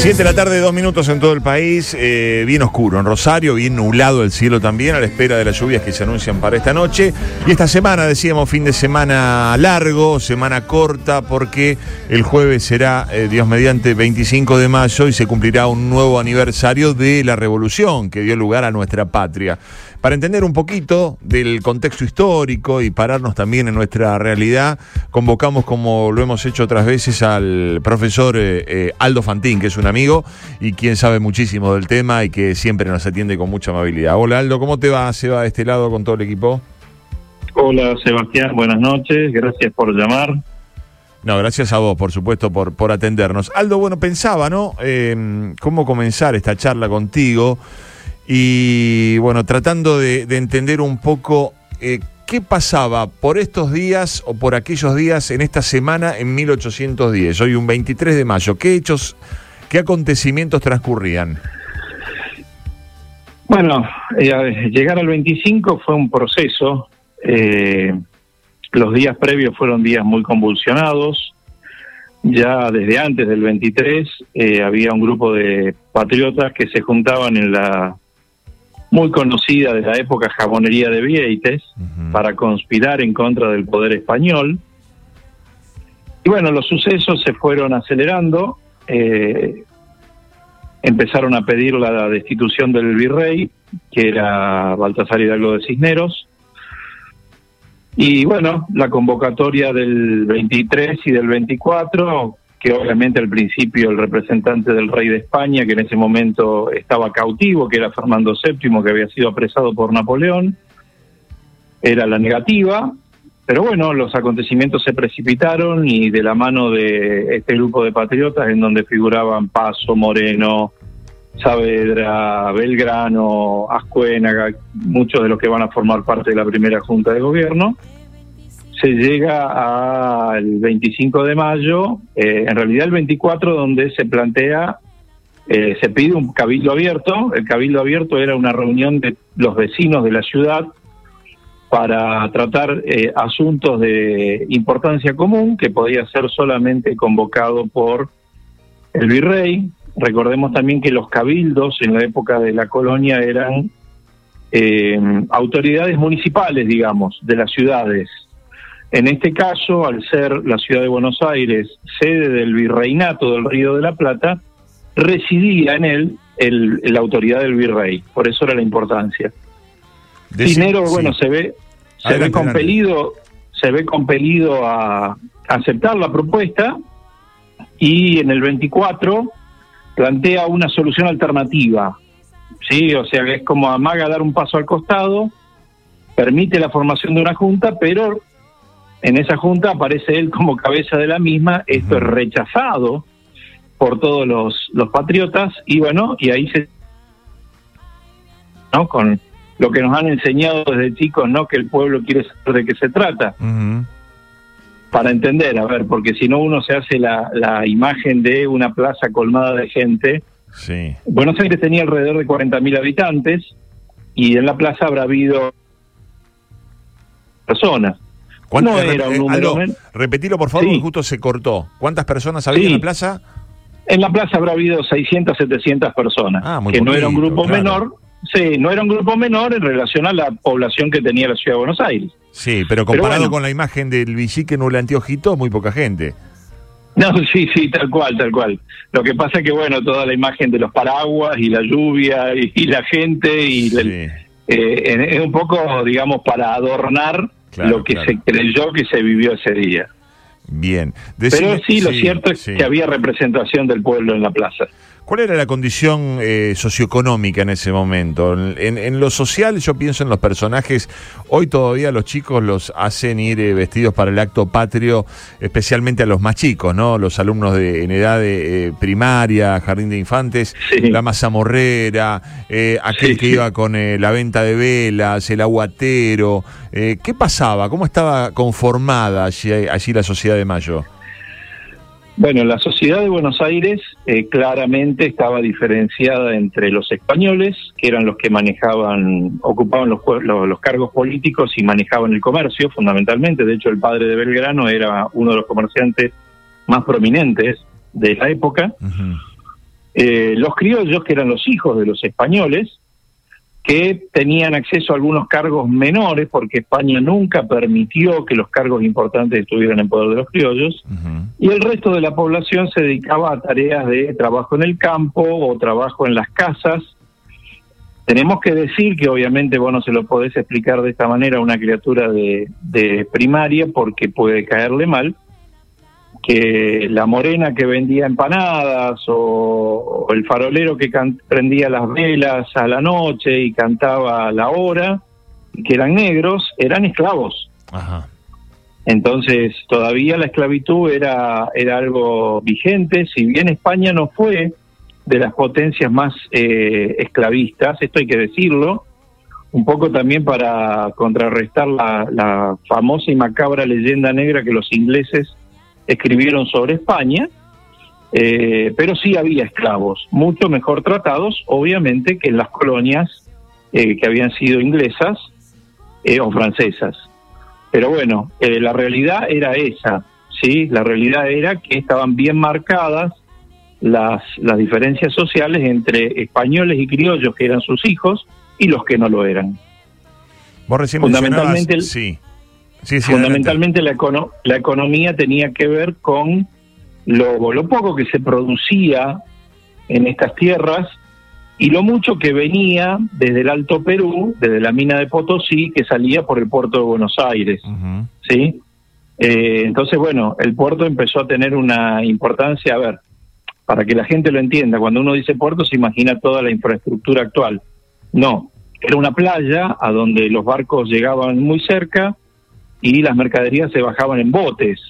Siete de la tarde, dos minutos en todo el país, eh, bien oscuro en Rosario, bien nublado el cielo también, a la espera de las lluvias que se anuncian para esta noche. Y esta semana, decíamos, fin de semana largo, semana corta, porque el jueves será, eh, Dios mediante, 25 de mayo y se cumplirá un nuevo aniversario de la revolución que dio lugar a nuestra patria. Para entender un poquito del contexto histórico y pararnos también en nuestra realidad, convocamos, como lo hemos hecho otras veces, al profesor eh, eh, Aldo Fantín, que es un amigo y quien sabe muchísimo del tema y que siempre nos atiende con mucha amabilidad. Hola Aldo, ¿cómo te va? ¿Se va de este lado con todo el equipo? Hola Sebastián, buenas noches, gracias por llamar. No, gracias a vos, por supuesto, por, por atendernos. Aldo, bueno, pensaba, ¿no? Eh, ¿Cómo comenzar esta charla contigo? Y bueno, tratando de, de entender un poco eh, qué pasaba por estos días o por aquellos días en esta semana en 1810, hoy un 23 de mayo. ¿Qué hechos, qué acontecimientos transcurrían? Bueno, eh, llegar al 25 fue un proceso. Eh, los días previos fueron días muy convulsionados. Ya desde antes del 23 eh, había un grupo de patriotas que se juntaban en la muy conocida de la época jabonería de Vieites para conspirar en contra del poder español. Y bueno, los sucesos se fueron acelerando. eh, empezaron a pedir la destitución del virrey, que era Baltasar Hidalgo de Cisneros. Y bueno, la convocatoria del 23 y del 24, que obviamente al principio el representante del rey de España, que en ese momento estaba cautivo, que era Fernando VII, que había sido apresado por Napoleón, era la negativa. Pero bueno, los acontecimientos se precipitaron y de la mano de este grupo de patriotas, en donde figuraban Paso, Moreno, Saavedra, Belgrano, Ascuénaga, muchos de los que van a formar parte de la primera Junta de Gobierno, se llega al 25 de mayo, eh, en realidad el 24, donde se plantea, eh, se pide un cabildo abierto. El cabildo abierto era una reunión de los vecinos de la ciudad para tratar eh, asuntos de importancia común que podía ser solamente convocado por el virrey. Recordemos también que los cabildos en la época de la colonia eran eh, autoridades municipales, digamos, de las ciudades. En este caso, al ser la ciudad de Buenos Aires sede del virreinato del Río de la Plata, residía en él el- la autoridad del virrey. Por eso era la importancia. Dinero, sí. bueno, se ve, se Adelante, ve compelido, se ve compelido a aceptar la propuesta y en el 24 plantea una solución alternativa. Sí, o sea, que es como amaga dar un paso al costado, permite la formación de una junta, pero en esa junta aparece él como cabeza de la misma, esto es rechazado por todos los, los patriotas y bueno, y ahí se ¿no? con lo que nos han enseñado desde chicos, no que el pueblo quiere saber de qué se trata, para entender, a ver, porque si no uno se hace la, la imagen de una plaza colmada de gente. Sí. Buenos Aires tenía alrededor de 40.000 habitantes y en la plaza habrá habido personas. ¿Cuántas- No era un eh, número Aldo, men- repetilo por favor, Sí. porque justo se cortó. ¿Cuántas personas había Sí. en la plaza? En la plaza habrá habido 600, 700 personas, Ah, muy que no era un grupo claro. menor. Sí, no era un grupo menor en relación a la población que tenía la ciudad de Buenos Aires. Sí, pero comparado bueno. con la imagen del Villique en anteojito, muy poca gente. No, sí, sí, tal cual, tal cual. Lo que pasa es que, bueno, toda la imagen de los paraguas y la lluvia y, y la gente y eh, es un poco, digamos, para adornar Claro, lo que claro. se creyó que se vivió ese día. Bien. Pero sí, lo cierto es sí. que había representación del pueblo en la plaza. ¿Cuál era la condición eh, socioeconómica en ese momento? En, en lo social yo pienso en los personajes, hoy todavía los chicos los hacen ir eh, vestidos para el acto patrio, especialmente a los más chicos, ¿no? Los alumnos de, en edad de eh, primaria, jardín de infantes, Sí. la mazamorrera, eh, aquel Sí, que sí. iba con eh, la venta de velas, el aguatero. ¿Qué pasaba? ¿Cómo estaba conformada allí, allí la sociedad de Mayo? Bueno, la sociedad de Buenos Aires eh, claramente estaba diferenciada entre los españoles, que eran los que manejaban, ocupaban los, los, los cargos políticos y manejaban el comercio, fundamentalmente. De hecho, el padre de Belgrano era uno de los comerciantes más prominentes de la época. Eh, los criollos, que eran los hijos de los españoles, que tenían acceso a algunos cargos menores, porque España nunca permitió que los cargos importantes estuvieran en poder de los criollos, y el resto de la población se dedicaba a tareas de trabajo en el campo o trabajo en las casas. Tenemos que decir que obviamente vos no se lo podés explicar de esta manera a una criatura de, de primaria porque puede caerle mal, que la morena que vendía empanadas o, el farolero que prendía las velas a la noche y cantaba a la hora, que eran negros, eran esclavos. Entonces, todavía la esclavitud era, era algo vigente, si bien España no fue de las potencias más eh, esclavistas, esto hay que decirlo, un poco también para contrarrestar la, la famosa y macabra leyenda negra que los ingleses escribieron sobre España, eh, pero sí había esclavos, mucho mejor tratados, obviamente, que en las colonias eh, que habían sido inglesas eh, o francesas. Pero bueno, la realidad era esa, ¿sí? La realidad era que estaban bien marcadas las, las diferencias sociales entre españoles y criollos, que eran sus hijos, y los que no lo eran. Vos Fundamentalmente, sí. Fundamentalmente la, la economía tenía que ver con lo, lo poco que se producía en estas tierras y lo mucho que venía desde el Alto Perú, desde la mina de Potosí, que salía por el puerto de Buenos Aires. ¿sí? Eh, entonces, bueno, el puerto empezó a tener una importancia, a ver, para que la gente lo entienda, cuando uno dice puerto se imagina toda la infraestructura actual. No, era una playa a donde los barcos llegaban muy cerca, y las mercaderías se bajaban en botes,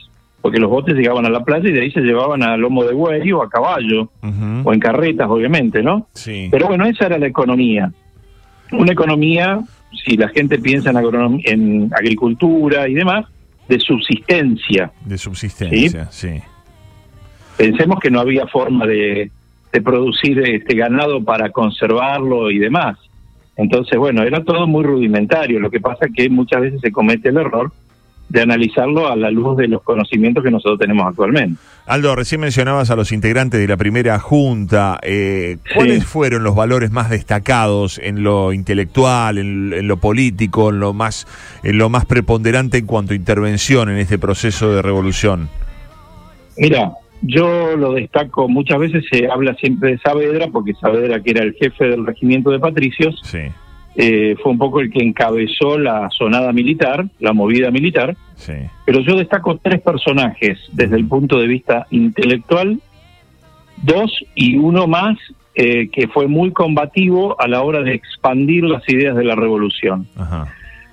porque los botes llegaban a la playa y de ahí se llevaban a lomo de buey o a caballo, o en carretas, obviamente, ¿no? Sí. Pero bueno, esa era la economía. Una economía, si la gente piensa en, en agricultura y demás, de subsistencia. De subsistencia, ¿sí? Pensemos que no había forma de, de producir este ganado para conservarlo y demás. Entonces, bueno, era todo muy rudimentario. Lo que pasa es que muchas veces se comete el error de analizarlo a la luz de los conocimientos que nosotros tenemos actualmente. Aldo, recién mencionabas a los integrantes de la primera junta. Eh, ¿Cuáles fueron los valores más destacados en lo intelectual, en, lo político, en lo más, en lo más preponderante en cuanto a intervención en este proceso de revolución? Mira, yo lo destaco, muchas veces se habla siempre de Saavedra, porque Saavedra, que era el jefe del regimiento de patricios, eh, fue un poco el que encabezó la sonada militar, la movida militar. Pero yo destaco tres personajes desde el punto de vista intelectual, dos y uno más eh, que fue muy combativo a la hora de expandir las ideas de la revolución.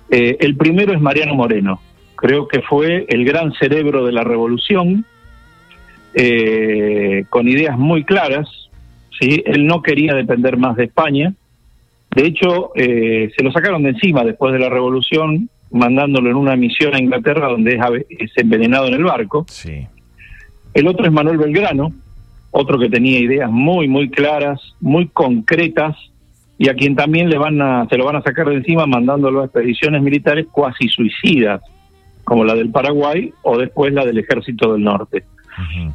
Eh, el primero es Mariano Moreno. Creo que fue el gran cerebro de la revolución eh, con ideas muy claras. ¿sí? Él no quería depender más de España. De hecho, eh, se lo sacaron de encima después de la revolución, mandándolo en una misión a Inglaterra donde es, envenenado en el barco. Sí. El otro es Manuel Belgrano, otro que tenía ideas muy, muy claras, muy concretas, y a quien también le van a, se lo van a sacar de encima mandándolo a expediciones militares cuasi suicidas, como la del Paraguay o después la del Ejército del Norte.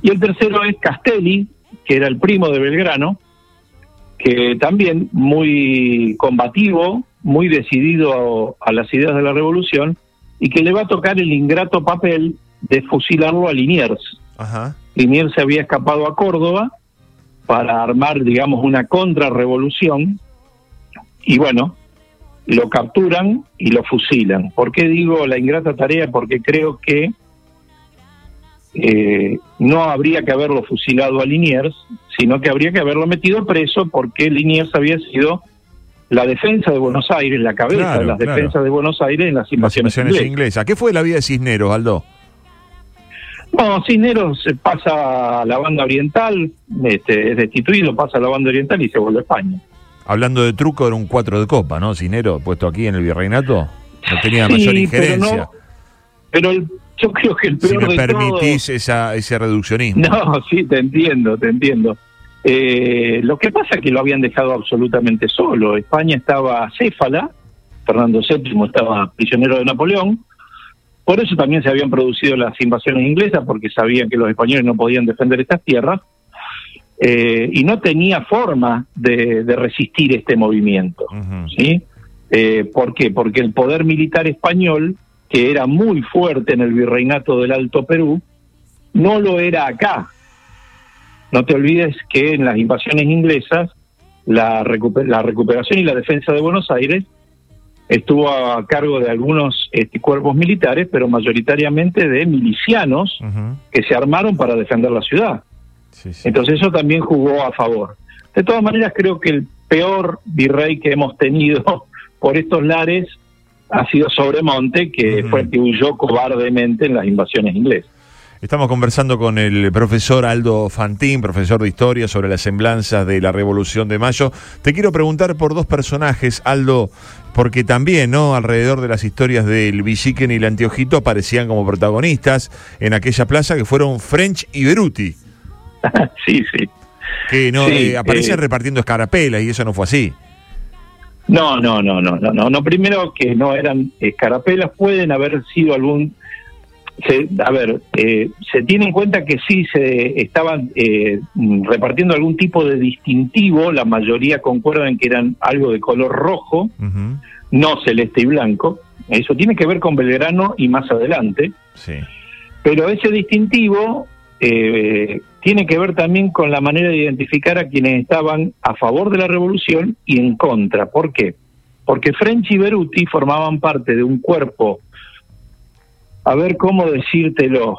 Y el tercero es Castelli, que era el primo de Belgrano, que también muy combativo, muy decidido a, las ideas de la revolución, y que le va a tocar el ingrato papel de fusilarlo a Liniers. Liniers se había escapado a Córdoba para armar, digamos, una contrarrevolución, y bueno, lo capturan y lo fusilan. ¿Por qué digo la ingrata tarea? Porque creo que eh, no habría que haberlo fusilado a Liniers, sino que habría que haberlo metido preso porque Liniers había sido la defensa de Buenos Aires, la cabeza de las defensas de Buenos Aires en las invasiones, inglesas. ¿Qué fue la vida de Cisneros, Aldo? No, Cisneros pasa a la banda oriental, este, es destituido, pasa a la banda oriental y se vuelve a España. Hablando de truco, era un cuatro de copa, ¿no? Cisneros, puesto aquí en el virreinato, no tenía mayor injerencia. pero el yo creo que el peor si me permitís esa, ese reduccionismo. No, sí, te entiendo, te entiendo. Eh, lo que pasa es que lo habían dejado absolutamente solo. España estaba céfala, Fernando VII estaba prisionero de Napoleón, por eso también se habían producido las invasiones inglesas, porque sabían que los españoles no podían defender estas tierras. eh, y no tenía forma de, resistir este movimiento. ¿sí? Eh, ¿Por qué? Porque el poder militar español, que era muy fuerte en el virreinato del Alto Perú, no lo era acá. No te olvides que en las invasiones inglesas la, la recuperación y la defensa de Buenos Aires estuvo a cargo de algunos este, cuerpos militares, pero mayoritariamente de milicianos que se armaron para defender la ciudad. Entonces eso también jugó a favor. De todas maneras, creo que el peor virrey que hemos tenido por estos lares ha sido Sobremonte, que fue el que huyó cobardemente en las invasiones inglesas. Estamos conversando con el profesor Aldo Fantín, profesor de historia, sobre las semblanzas de la Revolución de Mayo. Te quiero preguntar por dos personajes, Aldo, porque también, ¿no? Alrededor de las historias del Villiquen y el Anteojito aparecían como protagonistas en aquella plaza que fueron French y Beruti. sí, sí. Que no eh, aparecen eh, repartiendo escarapelas y eso no fue así. No, no, no, no, no, no. No, primero que no eran escarapelas, pueden haber sido algún a ver, eh, se tiene en cuenta que sí se estaban eh, repartiendo algún tipo de distintivo, la mayoría concuerdan que eran algo de color rojo, no celeste y blanco, eso tiene que ver con Belgrano y más adelante, sí. pero ese distintivo eh, tiene que ver también con la manera de identificar a quienes estaban a favor de la revolución y en contra. ¿Por qué? Porque French y Beruti formaban parte de un cuerpo a ver cómo decírtelo,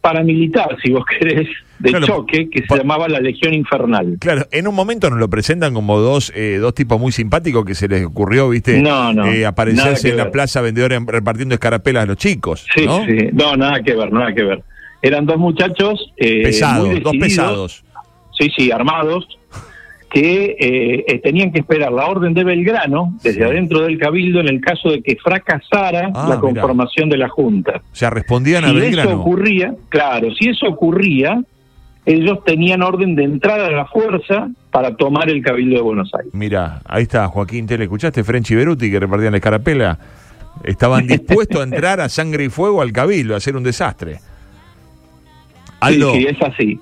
paramilitar, si vos querés, de choque, que se llamaba la Legión Infernal. Claro, en un momento nos lo presentan como dos eh, dos tipos muy simpáticos que se les ocurrió, ¿viste? No, no. Eh, aparecerse en la plaza vendedores repartiendo escarapelas a los chicos. Sí, sí. No, nada que ver, nada que ver. Eran dos muchachos. Eh, pesados, dos pesados. Sí, sí, armados, que eh, eh, tenían que esperar la orden de Belgrano desde adentro del cabildo en el caso de que fracasara ah, la conformación de la Junta. O sea, respondían a Belgrano. Si eso ocurría, claro, si eso ocurría, ellos tenían orden de entrar a la fuerza para tomar el cabildo de Buenos Aires. Mira, ahí está Joaquín ¿le ¿escuchaste? French y Beruti que repartían la escarapela. Estaban dispuestos a entrar a sangre y fuego al cabildo, a hacer un desastre. Aldo, sí, es así.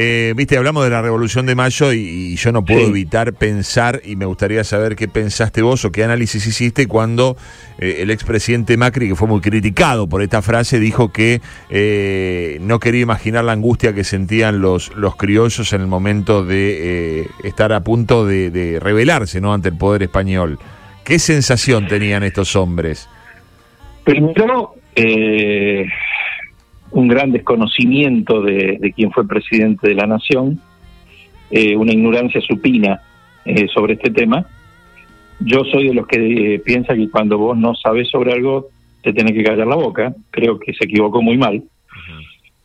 Eh, viste, hablamos de la Revolución de Mayo y, yo no puedo evitar pensar, y me gustaría saber qué pensaste vos o qué análisis hiciste cuando eh, el expresidente Macri, que fue muy criticado por esta frase, dijo que eh, no quería imaginar la angustia que sentían los, los criollos en el momento de estar a punto de, de rebelarse ¿no? ante el poder español. ¿Qué sensación tenían estos hombres? Primero, un gran desconocimiento de, de quién fue presidente de la nación, eh, una ignorancia supina eh, sobre este tema. Yo soy de los que eh, piensa que cuando vos no sabes sobre algo, te tenés que callar la boca. Creo que se equivocó muy mal.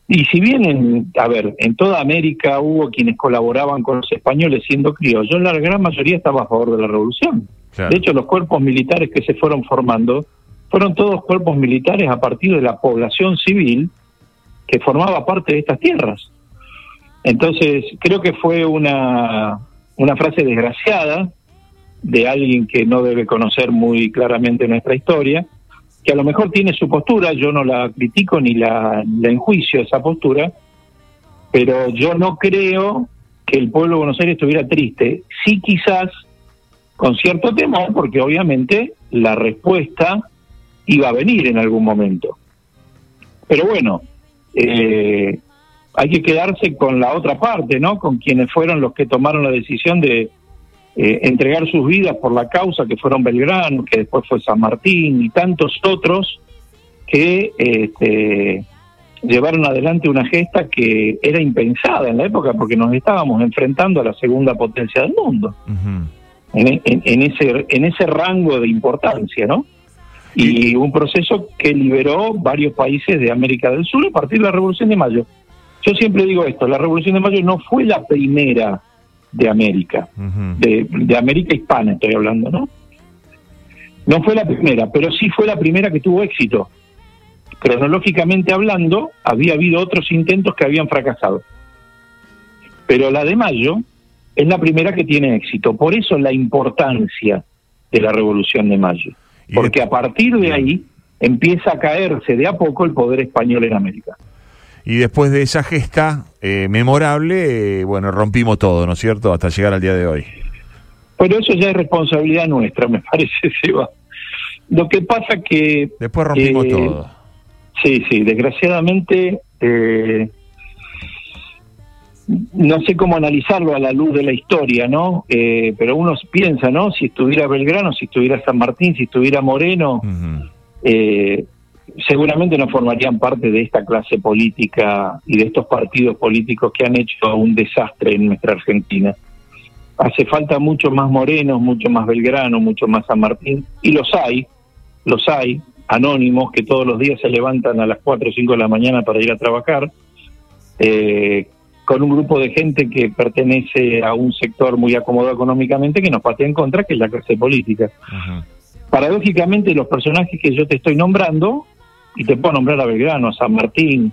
Y si bien, en, a ver, en toda América hubo quienes colaboraban con los españoles siendo criollos, la gran mayoría estaba a favor de la revolución. De hecho, los cuerpos militares que se fueron formando fueron todos cuerpos militares a partir de la población civil que formaba parte de estas tierras. Entonces, creo que fue una, una frase desgraciada de alguien que no debe conocer muy claramente nuestra historia, que a lo mejor tiene su postura, yo no la critico ni la, la enjuicio esa postura, pero yo no creo que el pueblo de Buenos Aires estuviera triste. Sí quizás con cierto temor, porque obviamente la respuesta iba a venir en algún momento. Pero bueno, eh, hay que quedarse con la otra parte, ¿no? Con quienes fueron los que tomaron la decisión de eh, entregar sus vidas por la causa, que fueron Belgrano, que después fue San Martín y tantos otros que este, llevaron adelante una gesta que era impensada en la época porque nos estábamos enfrentando a la segunda potencia del mundo. en, en, ese, en ese rango de importancia, ¿no? Y un proceso que liberó varios países de América del Sur a partir de la Revolución de Mayo. Yo siempre digo esto, la Revolución de Mayo no fue la primera de América, de, de, América hispana estoy hablando, ¿no? No fue la primera, pero sí fue la primera que tuvo éxito. Cronológicamente hablando, había habido otros intentos que habían fracasado. Pero la de Mayo es la primera que tiene éxito. Por eso la importancia de la Revolución de Mayo. Porque a partir de ahí empieza a caerse de a poco el poder español en América. Y después de esa gesta eh, memorable, eh, bueno, rompimos todo, ¿no es cierto? Hasta llegar al día de hoy. Pero eso ya es responsabilidad nuestra, me parece, Seba. Lo que pasa que... Después rompimos eh, todo. Sí, sí, desgraciadamente... No sé cómo analizarlo a la luz de la historia, ¿no? Eh, pero uno piensa, ¿no? Si estuviera Belgrano, si estuviera San Martín, si estuviera Moreno, eh, seguramente no formarían parte de esta clase política y de estos partidos políticos que han hecho un desastre en nuestra Argentina. Hace falta mucho más Morenos, mucho más Belgrano, mucho más San Martín, y los hay, los hay, anónimos que todos los días se levantan a las 4 o 5 de la mañana para ir a trabajar, eh, con un grupo de gente que pertenece a un sector muy acomodado económicamente que nos patea en contra, que es la clase política. Ujú. Paradójicamente, los personajes que yo te estoy nombrando, y te puedo nombrar a Belgrano, a San Martín,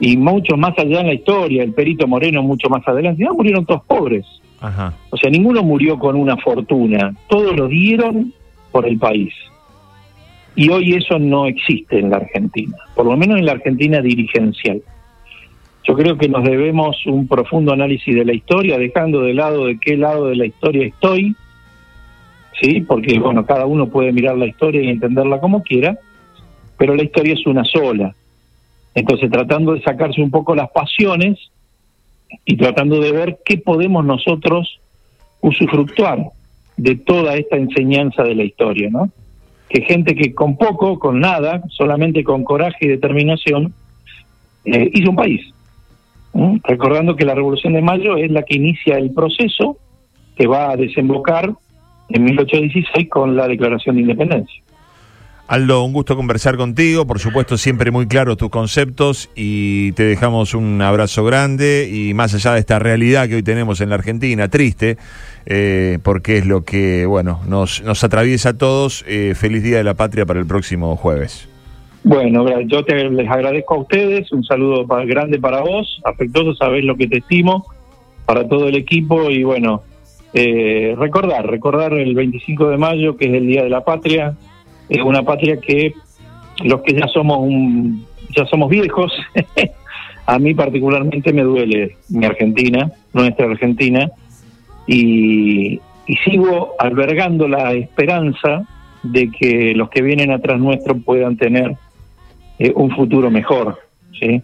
y muchos más allá en la historia, el Perito Moreno mucho más adelante, no, murieron todos pobres. Ajá. O sea, ninguno murió con una fortuna, todos lo dieron por el país. Y hoy eso no existe en la Argentina, por lo menos en la Argentina dirigencial. Yo creo que nos debemos un profundo análisis de la historia, dejando de lado de qué lado de la historia estoy, sí, porque bueno, cada uno puede mirar la historia y entenderla como quiera, pero la historia es una sola. Entonces, tratando de sacarse un poco las pasiones y tratando de ver qué podemos nosotros usufructuar de toda esta enseñanza de la historia, ¿no? Que gente que con poco, con nada, solamente con coraje y determinación, eh, hizo un país. Recordando que la Revolución de Mayo es la que inicia el proceso que va a desembocar en 1816 con la Declaración de Independencia. Aldo, un gusto conversar contigo, por supuesto siempre muy claros tus conceptos y te dejamos un abrazo grande y más allá de esta realidad que hoy tenemos en la Argentina, triste, eh, porque es lo que, bueno, nos, nos atraviesa a todos, eh, feliz Día de la Patria para el próximo jueves. Bueno, yo te, les agradezco a ustedes, un saludo pa- grande para vos, afectuoso, sabés lo que te estimo, para todo el equipo y bueno, eh, recordar, recordar el 25 de mayo, que es el Día de la Patria, es una patria que los que ya somos un, ya somos viejos, a mí particularmente me duele mi Argentina, nuestra Argentina, y, y sigo albergando la esperanza de que los que vienen atrás nuestro puedan tener eh, un futuro mejor, ¿sí?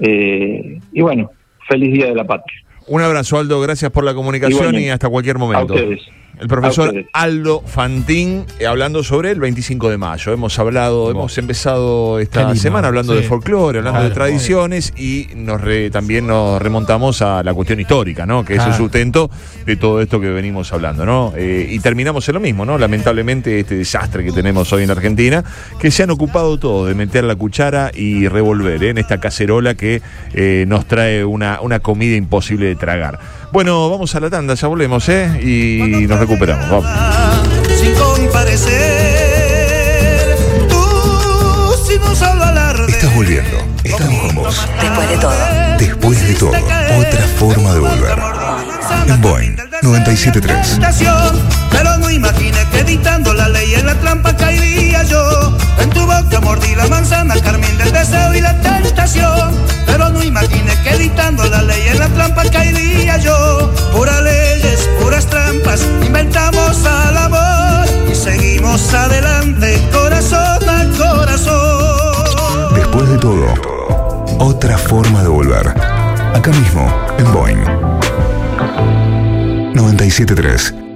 Eh, y bueno, feliz Día de la Patria. Un abrazo, Aldo, gracias por la comunicación y hasta cualquier momento. A ustedes. El profesor A ustedes. Aldo Fantín, eh, hablando sobre el 25 de mayo. Hemos hablado, hemos empezado esta lindo, semana hablando sí. de folclore, hablando de tradiciones y nos re- también nos remontamos a la cuestión histórica, ¿no? Que es el sustento de todo esto que venimos hablando, ¿no? Eh, y terminamos en lo mismo, ¿no? Lamentablemente este desastre que tenemos hoy en Argentina, que se han ocupado todos de meter la cuchara y revolver ¿eh? en esta cacerola que eh, nos trae una, una comida imposible de tragar. Bueno, vamos a la tanda, ya volvemos, ¿eh? Y nos recuperamos, vamos. Sin comparecer, tú solo alarde. Estás volviendo. Estamos con vos. Después de todo. Después de todo, otra forma de volver. En Boeing 973. Tentación, Pero no imaginé que editando la ley en la trampa caería yo. En tu boca mordí la manzana, carmín del deseo y la tentación. Pero no imaginé que editando la ley en la trampa caería yo. Puras leyes, puras trampas, inventamos al amor y seguimos adelante, corazón a corazón. Después de todo, otra forma de volver. Acá mismo, en Boeing 973.